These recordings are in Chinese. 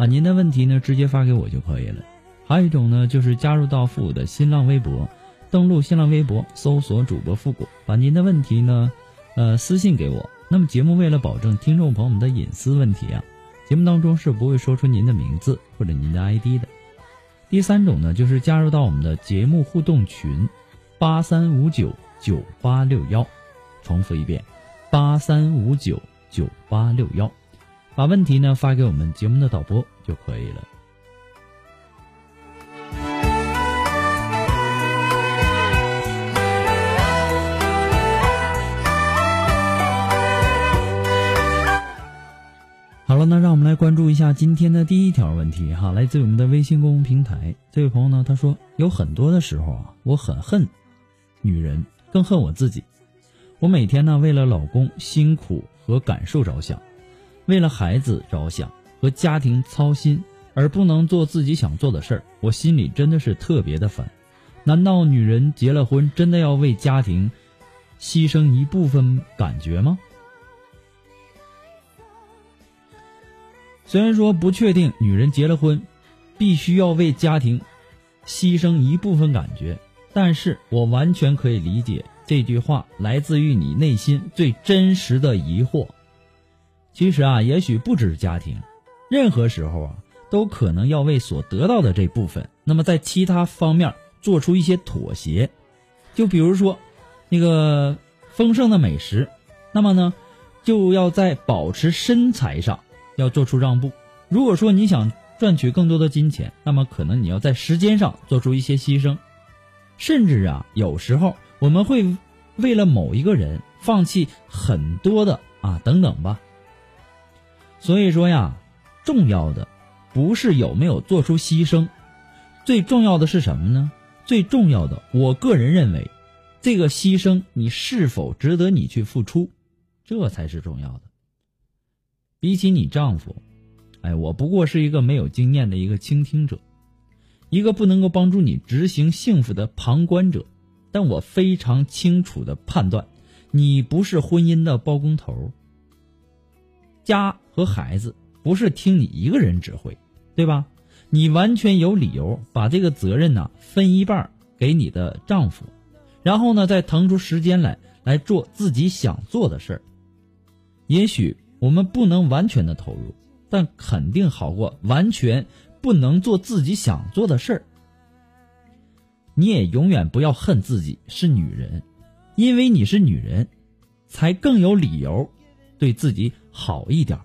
把您的问题呢直接发给我就可以了。还有一种呢，就是加入到复古的新浪微博，登录新浪微博搜索主播复古，把您的问题呢，呃私信给我。那么节目为了保证听众朋友们的隐私问题啊，节目当中是不会说出您的名字或者您的 ID 的。第三种呢，就是加入到我们的节目互动群，八三五九。九八六幺，重复一遍，八三五九九八六幺，把问题呢发给我们节目的导播就可以了。好了，那让我们来关注一下今天的第一条问题哈，来自我们的微信公众平台，这位朋友呢他说，有很多的时候啊，我很恨女人。更恨我自己，我每天呢为了老公辛苦和感受着想，为了孩子着想和家庭操心，而不能做自己想做的事儿，我心里真的是特别的烦。难道女人结了婚真的要为家庭牺牲一部分感觉吗？虽然说不确定女人结了婚必须要为家庭牺牲一部分感觉。但是我完全可以理解这句话来自于你内心最真实的疑惑。其实啊，也许不止家庭，任何时候啊，都可能要为所得到的这部分，那么在其他方面做出一些妥协。就比如说，那个丰盛的美食，那么呢，就要在保持身材上要做出让步。如果说你想赚取更多的金钱，那么可能你要在时间上做出一些牺牲。甚至啊，有时候我们会为了某一个人放弃很多的啊，等等吧。所以说呀，重要的不是有没有做出牺牲，最重要的是什么呢？最重要的，我个人认为，这个牺牲你是否值得你去付出，这才是重要的。比起你丈夫，哎，我不过是一个没有经验的一个倾听者。一个不能够帮助你执行幸福的旁观者，但我非常清楚的判断，你不是婚姻的包工头。家和孩子不是听你一个人指挥，对吧？你完全有理由把这个责任呢分一半给你的丈夫，然后呢再腾出时间来来做自己想做的事儿。也许我们不能完全的投入，但肯定好过完全。不能做自己想做的事儿，你也永远不要恨自己是女人，因为你是女人，才更有理由对自己好一点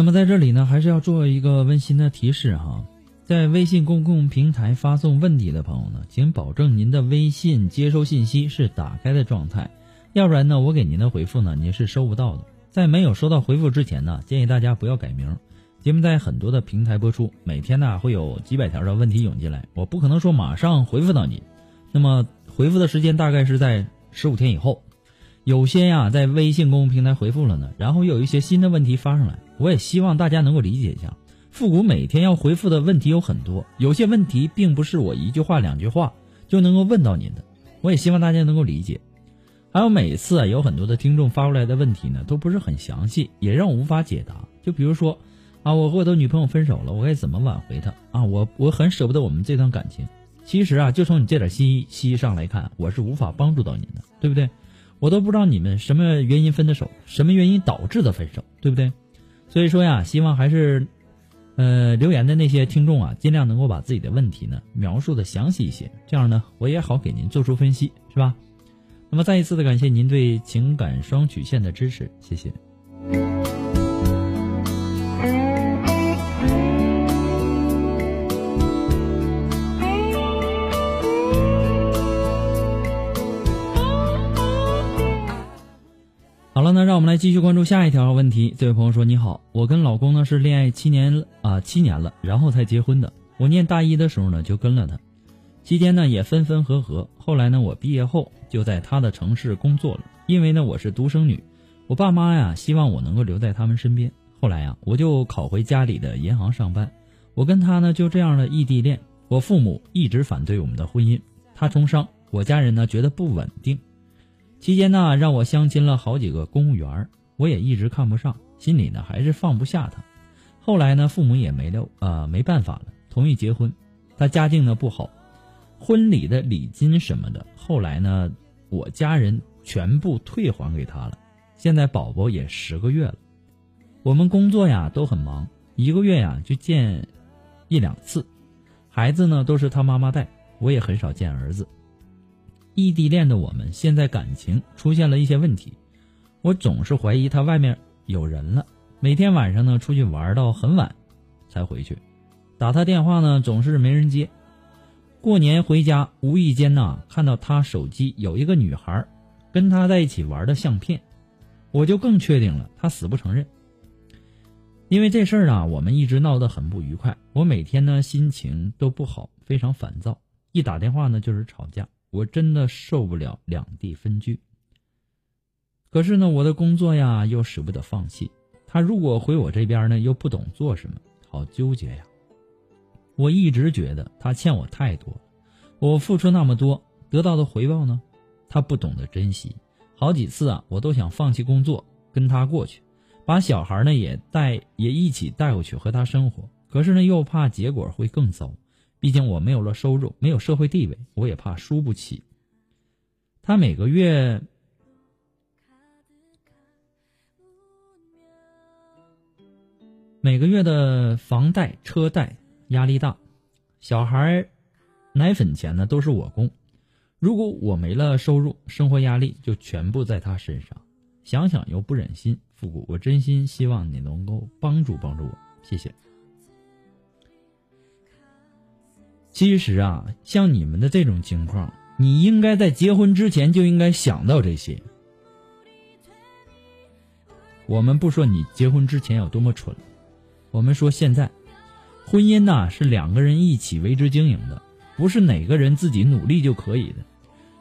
那么在这里呢还是要做一个温馨的提示哈。在微信公共平台发送问题的朋友呢，请保证您的微信接收信息是打开的状态，要不然呢，我给您的回复呢，您是收不到的。在没有收到回复之前呢，建议大家不要改名。节目在很多的平台播出，每天呢会有几百条的问题涌进来，我不可能说马上回复到你，那么回复的时间大概是在十五天以后。有些呀在微信公共平台回复了呢，然后又有一些新的问题发上来，我也希望大家能够理解一下。复古每天要回复的问题有很多，有些问题并不是我一句话两句话就能够问到您的，我也希望大家能够理解。还有每次啊有很多的听众发过来的问题呢，都不是很详细，也让我无法解答。就比如说。啊，我和我的女朋友分手了，我该怎么挽回她？啊，我我很舍不得我们这段感情。其实啊，就从你这点信息上来看，我是无法帮助到您的，对不对？我都不知道你们什么原因分的手，什么原因导致的分手，对不对？所以说呀，希望还是，呃，留言的那些听众啊，尽量能够把自己的问题呢描述的详细一些，这样呢，我也好给您做出分析，是吧？那么再一次的感谢您对情感双曲线的支持，谢谢。来继续关注下一条问题。这位朋友说：“你好，我跟老公呢是恋爱七年啊，七年了，然后才结婚的。我念大一的时候呢就跟了他，期间呢也分分合合。后来呢我毕业后就在他的城市工作了，因为呢我是独生女，我爸妈呀希望我能够留在他们身边。后来呀我就考回家里的银行上班。我跟他呢就这样的异地恋。我父母一直反对我们的婚姻，他从商，我家人呢觉得不稳定。”期间呢，让我相亲了好几个公务员，我也一直看不上，心里呢还是放不下他。后来呢，父母也没了，呃，没办法了，同意结婚。他家境呢不好，婚礼的礼金什么的，后来呢，我家人全部退还给他了。现在宝宝也十个月了，我们工作呀都很忙，一个月呀就见一两次，孩子呢都是他妈妈带，我也很少见儿子。异地恋的我们，现在感情出现了一些问题，我总是怀疑他外面有人了。每天晚上呢，出去玩到很晚才回去，打他电话呢总是没人接。过年回家，无意间呢看到他手机有一个女孩跟他在一起玩的相片，我就更确定了他死不承认。因为这事儿啊，我们一直闹得很不愉快，我每天呢心情都不好，非常烦躁，一打电话呢就是吵架。我真的受不了两地分居。可是呢，我的工作呀又舍不得放弃。他如果回我这边呢，又不懂做什么，好纠结呀。我一直觉得他欠我太多，我付出那么多，得到的回报呢，他不懂得珍惜。好几次啊，我都想放弃工作跟他过去，把小孩呢也带也一起带过去和他生活。可是呢，又怕结果会更糟。毕竟我没有了收入，没有社会地位，我也怕输不起。他每个月每个月的房贷、车贷压力大，小孩奶粉钱呢都是我供。如果我没了收入，生活压力就全部在他身上。想想又不忍心，复古，我真心希望你能够帮助帮助我，谢谢。其实啊，像你们的这种情况，你应该在结婚之前就应该想到这些。我们不说你结婚之前有多么蠢，我们说现在，婚姻呐是两个人一起为之经营的，不是哪个人自己努力就可以的。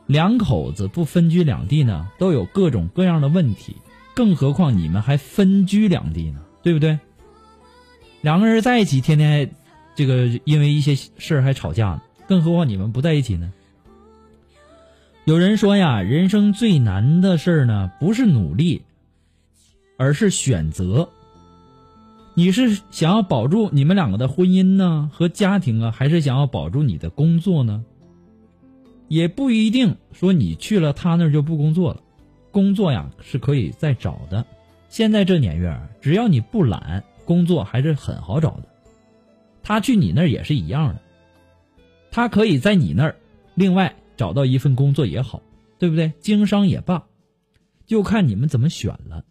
两口子不分居两地呢，都有各种各样的问题，更何况你们还分居两地呢，对不对？两个人在一起，天天。这个因为一些事儿还吵架呢，更何况你们不在一起呢？有人说呀，人生最难的事儿呢，不是努力，而是选择。你是想要保住你们两个的婚姻呢和家庭啊，还是想要保住你的工作呢？也不一定说你去了他那儿就不工作了，工作呀是可以再找的。现在这年月，只要你不懒，工作还是很好找的。他去你那儿也是一样的，他可以在你那儿另外找到一份工作也好，对不对？经商也罢，就看你们怎么选了。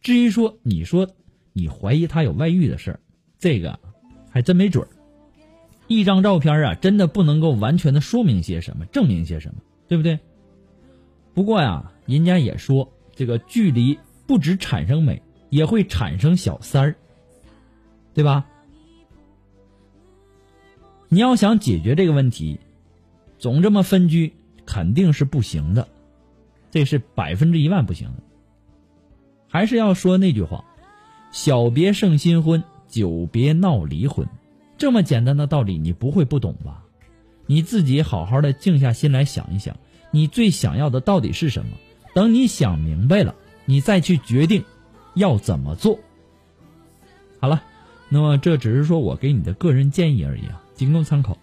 至于说你说你怀疑他有外遇的事儿，这个还真没准儿。一张照片啊，真的不能够完全的说明些什么，证明些什么，对不对？不过呀，人家也说，这个距离不止产生美，也会产生小三儿，对吧？你要想解决这个问题，总这么分居肯定是不行的，这是百分之一万不行的。还是要说那句话：小别胜新婚，久别闹离婚。这么简单的道理，你不会不懂吧？你自己好好的静下心来想一想，你最想要的到底是什么？等你想明白了，你再去决定要怎么做。好了，那么这只是说我给你的个人建议而已啊，仅供参考。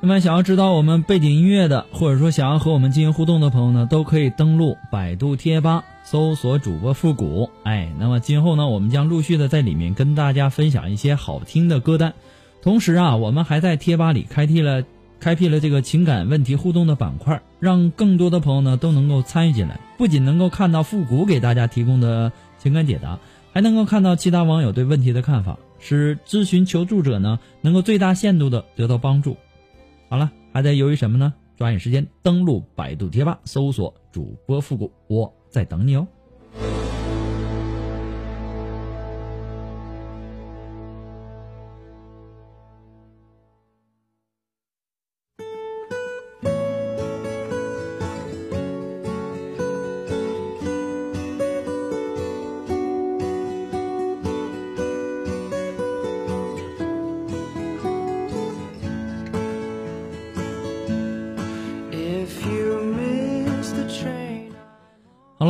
那么，想要知道我们背景音乐的，或者说想要和我们进行互动的朋友呢，都可以登录百度贴吧，搜索主播复古。哎，那么今后呢，我们将陆续的在里面跟大家分享一些好听的歌单。同时啊，我们还在贴吧里开辟了开辟了这个情感问题互动的板块，让更多的朋友呢都能够参与进来。不仅能够看到复古给大家提供的情感解答，还能够看到其他网友对问题的看法，使咨询求助者呢能够最大限度的得到帮助。好了，还在犹豫什么呢？抓紧时间登录百度贴吧，搜索主播复古，我在等你哦。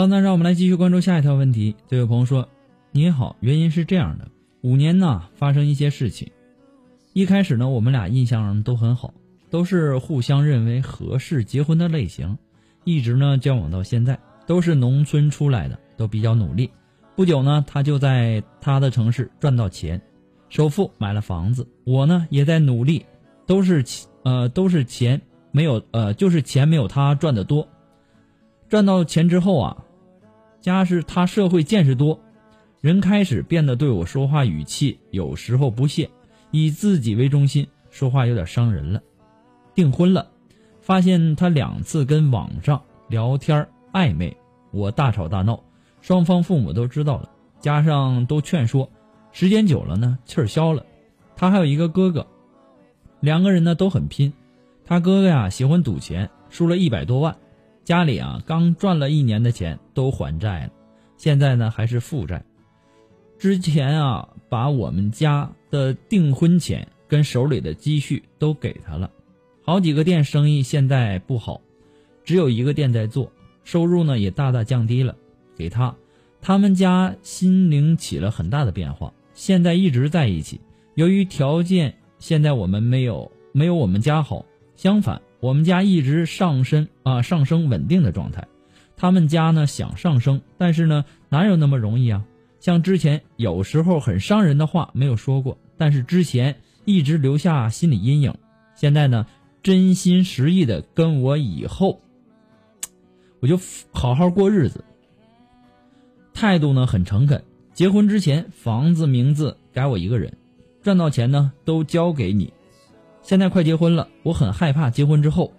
那让我们来继续关注下一条问题。这位朋友说：“你好，原因是这样的，五年呢发生一些事情。一开始呢，我们俩印象都很好，都是互相认为合适结婚的类型，一直呢交往到现在，都是农村出来的，都比较努力。不久呢，他就在他的城市赚到钱，首付买了房子。我呢也在努力，都是呃都是钱没有呃就是钱没有他赚的多。”赚到钱之后啊，加是他社会见识多，人开始变得对我说话语气有时候不屑，以自己为中心，说话有点伤人了。订婚了，发现他两次跟网上聊天暧昧，我大吵大闹，双方父母都知道了，加上都劝说，时间久了呢，气儿消了。他还有一个哥哥，两个人呢都很拼，他哥哥呀喜欢赌钱，输了一百多万。家里啊，刚赚了一年的钱都还债了，现在呢还是负债。之前啊，把我们家的订婚钱跟手里的积蓄都给他了。好几个店生意现在不好，只有一个店在做，收入呢也大大降低了。给他，他们家心灵起了很大的变化。现在一直在一起，由于条件现在我们没有没有我们家好，相反。我们家一直上升啊，上升稳定的状态。他们家呢想上升，但是呢哪有那么容易啊？像之前有时候很伤人的话没有说过，但是之前一直留下心理阴影。现在呢真心实意的跟我以后，我 就好好过日子。态度呢很诚恳。结婚之前房子名字改我一个人，赚到钱呢都交给你。现在快结婚了，我很害怕结婚之后，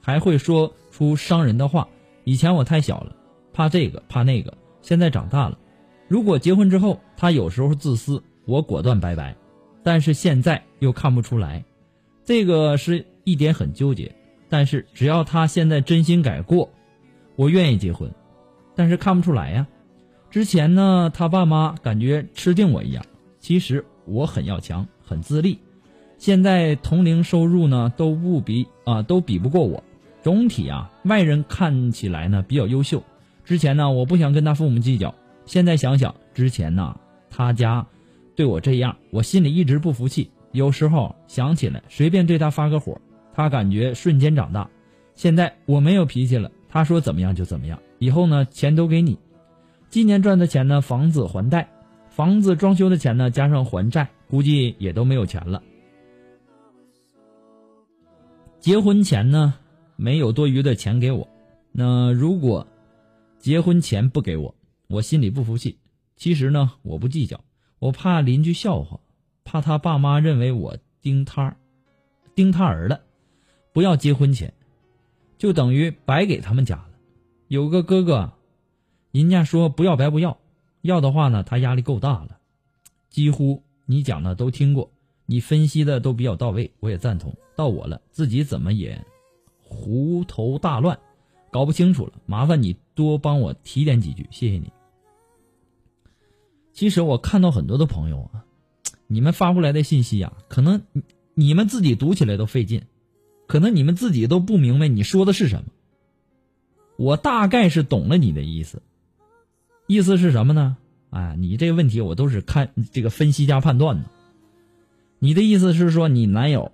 还会说出伤人的话。以前我太小了，怕这个怕那个。现在长大了，如果结婚之后他有时候自私，我果断拜拜。但是现在又看不出来，这个是一点很纠结。但是只要他现在真心改过，我愿意结婚。但是看不出来呀。之前呢，他爸妈感觉吃定我一样，其实我很要强，很自立。现在同龄收入呢都不比啊都比不过我，总体啊外人看起来呢比较优秀。之前呢我不想跟他父母计较，现在想想之前呢他家对我这样，我心里一直不服气。有时候想起来随便对他发个火，他感觉瞬间长大。现在我没有脾气了，他说怎么样就怎么样。以后呢钱都给你，今年赚的钱呢房子还贷，房子装修的钱呢，加上还债，估计也都没有钱了。结婚前呢，没有多余的钱给我。那如果结婚前不给我，我心里不服气。其实呢，我不计较，我怕邻居笑话，怕他爸妈认为我盯他，盯他儿了。不要结婚前，就等于白给他们家了。有个哥哥，人家说不要白不要，要的话呢，他压力够大了。几乎你讲的都听过，你分析的都比较到位，我也赞同。到我了，自己怎么也胡头大乱，搞不清楚了。麻烦你多帮我提点几句，谢谢你。其实我看到很多的朋友啊，你们发过来的信息啊，可能你们自己读起来都费劲，可能你们自己都不明白你说的是什么。我大概是懂了你的意思，意思是什么呢？哎，你这个问题我都是看这个分析加判断的。你的意思是说你男友？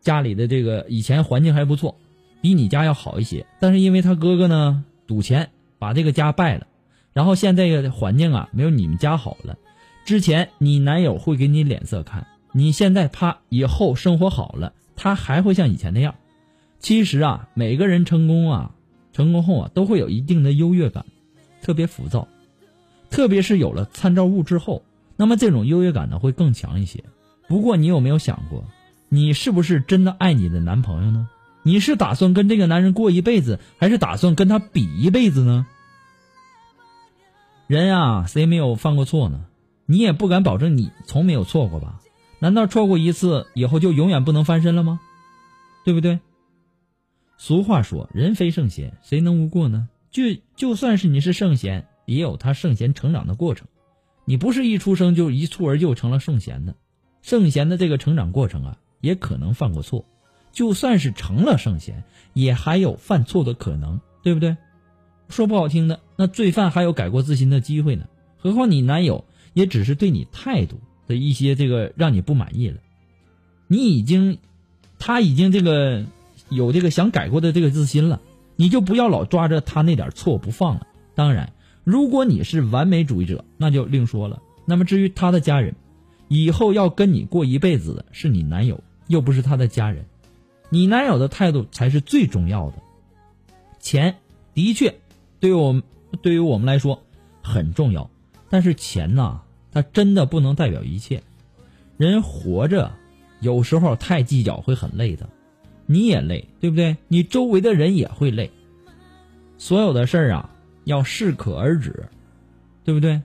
家里的这个以前环境还不错，比你家要好一些。但是因为他哥哥呢赌钱把这个家败了，然后现在的环境啊没有你们家好了。之前你男友会给你脸色看，你现在他以后生活好了，他还会像以前那样。其实啊，每个人成功啊，成功后啊都会有一定的优越感，特别浮躁，特别是有了参照物之后，那么这种优越感呢会更强一些。不过你有没有想过？你是不是真的爱你的男朋友呢？你是打算跟这个男人过一辈子，还是打算跟他比一辈子呢？人啊，谁没有犯过错呢？你也不敢保证你从没有错过吧？难道错过一次以后就永远不能翻身了吗？对不对？俗话说，人非圣贤，谁能无过呢？就就算是你是圣贤，也有他圣贤成长的过程。你不是一出生就一蹴而就成了圣贤的，圣贤的这个成长过程啊。也可能犯过错，就算是成了圣贤，也还有犯错的可能，对不对？说不好听的，那罪犯还有改过自新的机会呢。何况你男友也只是对你态度的一些这个让你不满意了，你已经，他已经这个有这个想改过的这个自信了，你就不要老抓着他那点错不放了。当然，如果你是完美主义者，那就另说了。那么至于他的家人，以后要跟你过一辈子的是你男友。又不是他的家人，你男友的态度才是最重要的。钱的确，对于我们对于我们来说很重要，但是钱呐，它真的不能代表一切。人活着，有时候太计较会很累的，你也累，对不对？你周围的人也会累。所有的事儿啊，要适可而止，对不对？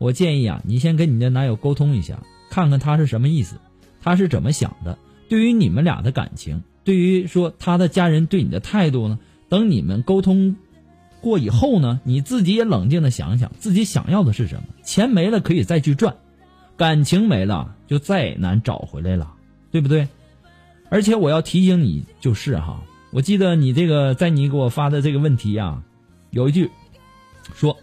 我建议啊，你先跟你的男友沟通一下，看看他是什么意思。他是怎么想的？对于你们俩的感情，对于说他的家人对你的态度呢？等你们沟通过以后呢，你自己也冷静的想想，自己想要的是什么？钱没了可以再去赚，感情没了就再难找回来了，对不对？而且我要提醒你，就是哈，我记得你这个在你给我发的这个问题呀，有一句说，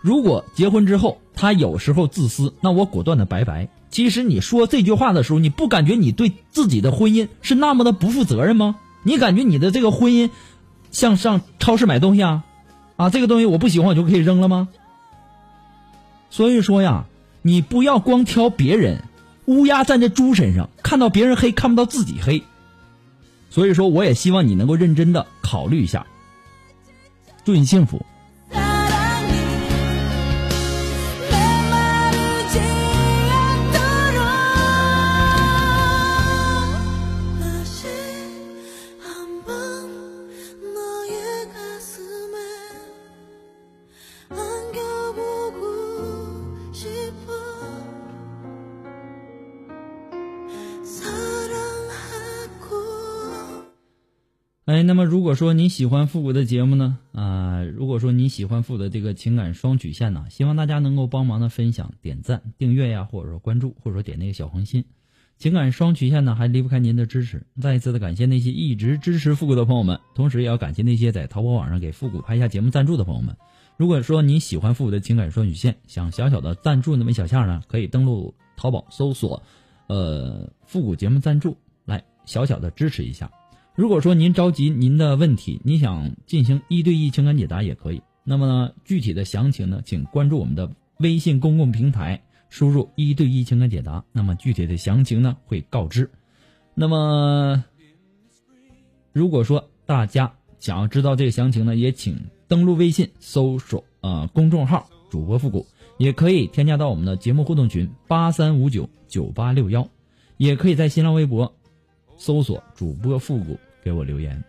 如果结婚之后他有时候自私，那我果断的拜拜。其实你说这句话的时候，你不感觉你对自己的婚姻是那么的不负责任吗？你感觉你的这个婚姻像上超市买东西啊，啊，这个东西我不喜欢我就可以扔了吗？所以说呀，你不要光挑别人，乌鸦站在猪身上，看到别人黑看不到自己黑。所以说，我也希望你能够认真的考虑一下。祝你幸福。那么如果说你喜欢复古的节目呢，啊，如果说你喜欢复古的这个情感双曲线呢，希望大家能够帮忙的分享、点赞、订阅呀，或者说关注，或者说点那个小红心。情感双曲线呢，还离不开您的支持。再一次的感谢那些一直支持复古的朋友们，同时也要感谢那些在淘宝网上给复古拍下节目赞助的朋友们。如果说你喜欢复古的情感双曲线，想小小的赞助那么一小下呢，可以登录淘宝搜索，呃，复古节目赞助，来小小的支持一下。如果说您着急您的问题，你想进行一对一情感解答也可以。那么呢，具体的详情呢，请关注我们的微信公共平台，输入“一对一情感解答”，那么具体的详情呢会告知。那么，如果说大家想要知道这个详情呢，也请登录微信搜索啊公众号“主播复古”，也可以添加到我们的节目互动群八三五九九八六幺，也可以在新浪微博搜索“主播复古”给我留言。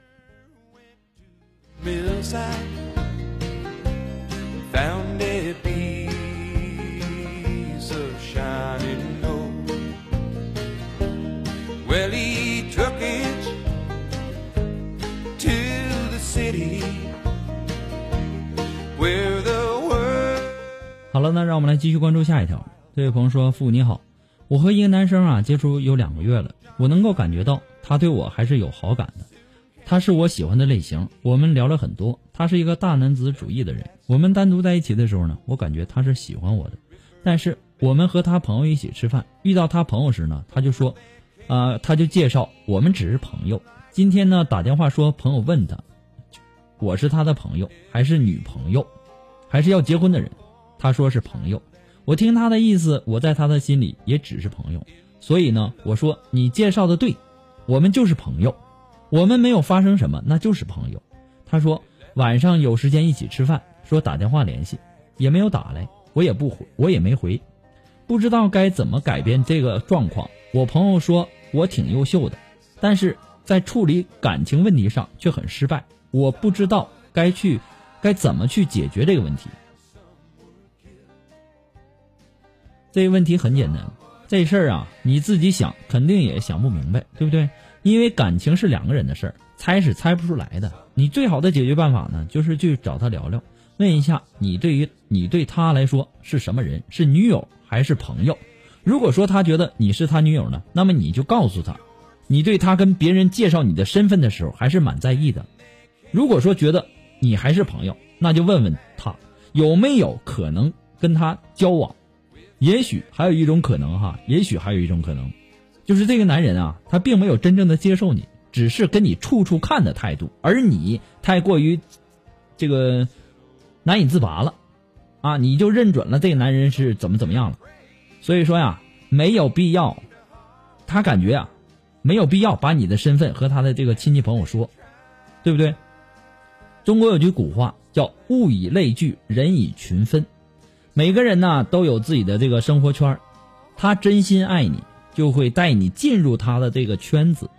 好了，那让我们来继续关注下一条。这位朋友说，父，你好，我和一个男生啊接触有两个月了，我能够感觉到。他对我还是有好感的。他是我喜欢的类型，我们聊了很多。他是一个大男子主义的人。我们单独在一起的时候呢，我感觉他是喜欢我的。但是我们和他朋友一起吃饭，遇到他朋友时呢，他就说，啊、他就介绍我们只是朋友。今天呢打电话说朋友问他，我是他的朋友还是女朋友，还是要结婚的人？他说是朋友。我听他的意思，我在他的心里也只是朋友。所以呢，我说你介绍的对，我们就是朋友，我们没有发生什么，那就是朋友。他说晚上有时间一起吃饭，说打电话联系，也没有打来，我也不回，我也没回，不知道该怎么改变这个状况。我朋友说我挺优秀的，但是在处理感情问题上却很失败，我不知道该去该怎么去解决这个问题。这个问题很简单，这事儿啊，你自己想肯定也想不明白，对不对？因为感情是两个人的事儿，猜是猜不出来的。你最好的解决办法呢，就是去找他聊聊，问一下你对于你对他来说是什么人，是女友还是朋友？如果说他觉得你是他女友呢，那么你就告诉他，你对他跟别人介绍你的身份的时候还是蛮在意的。如果说觉得你还是朋友，那就问问他有没有可能跟他交往。也许还有一种可能哈，也许还有一种可能，就是这个男人啊，他并没有真正的接受你，只是跟你处处看的态度，而你太过于这个难以自拔了，啊，你就认准了这个男人是怎么怎么样了，所以说呀，没有必要，他感觉啊，没有必要把你的身份和他的这个亲戚朋友说，对不对？中国有句古话叫“物以类聚，人以群分”。每个人呢都有自己的这个生活圈儿他真心爱你，就会带你进入他的这个圈子，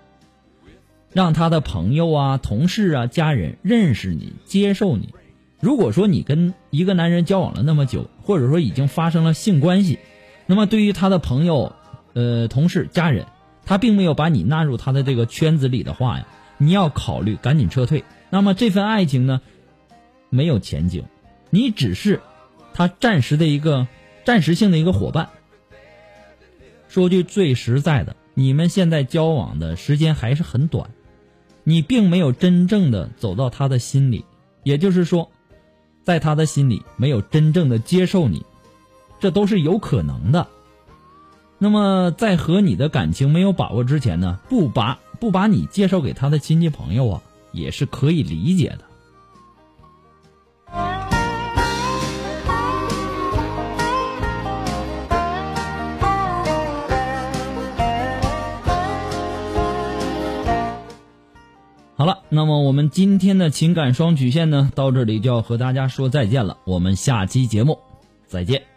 让他的朋友啊、同事啊、家人认识你、接受你。如果说你跟一个男人交往了那么久，或者说已经发生了性关系，那么对于他的朋友、呃、同事、家人，他并没有把你纳入他的这个圈子里的话呀，你要考虑赶紧撤退。那么这份爱情呢，没有前景，你只是。他暂时的一个暂时性的一个伙伴。说句最实在的，你们现在交往的时间还是很短，你并没有真正的走到他的心里，也就是说，在他的心里没有真正的接受你，这都是有可能的。那么在和你的感情没有把握之前呢，不把不把你介绍给他的亲戚朋友啊，也是可以理解的。那么我们今天的情感双曲线呢，到这里就要和大家说再见了。我们下期节目再见。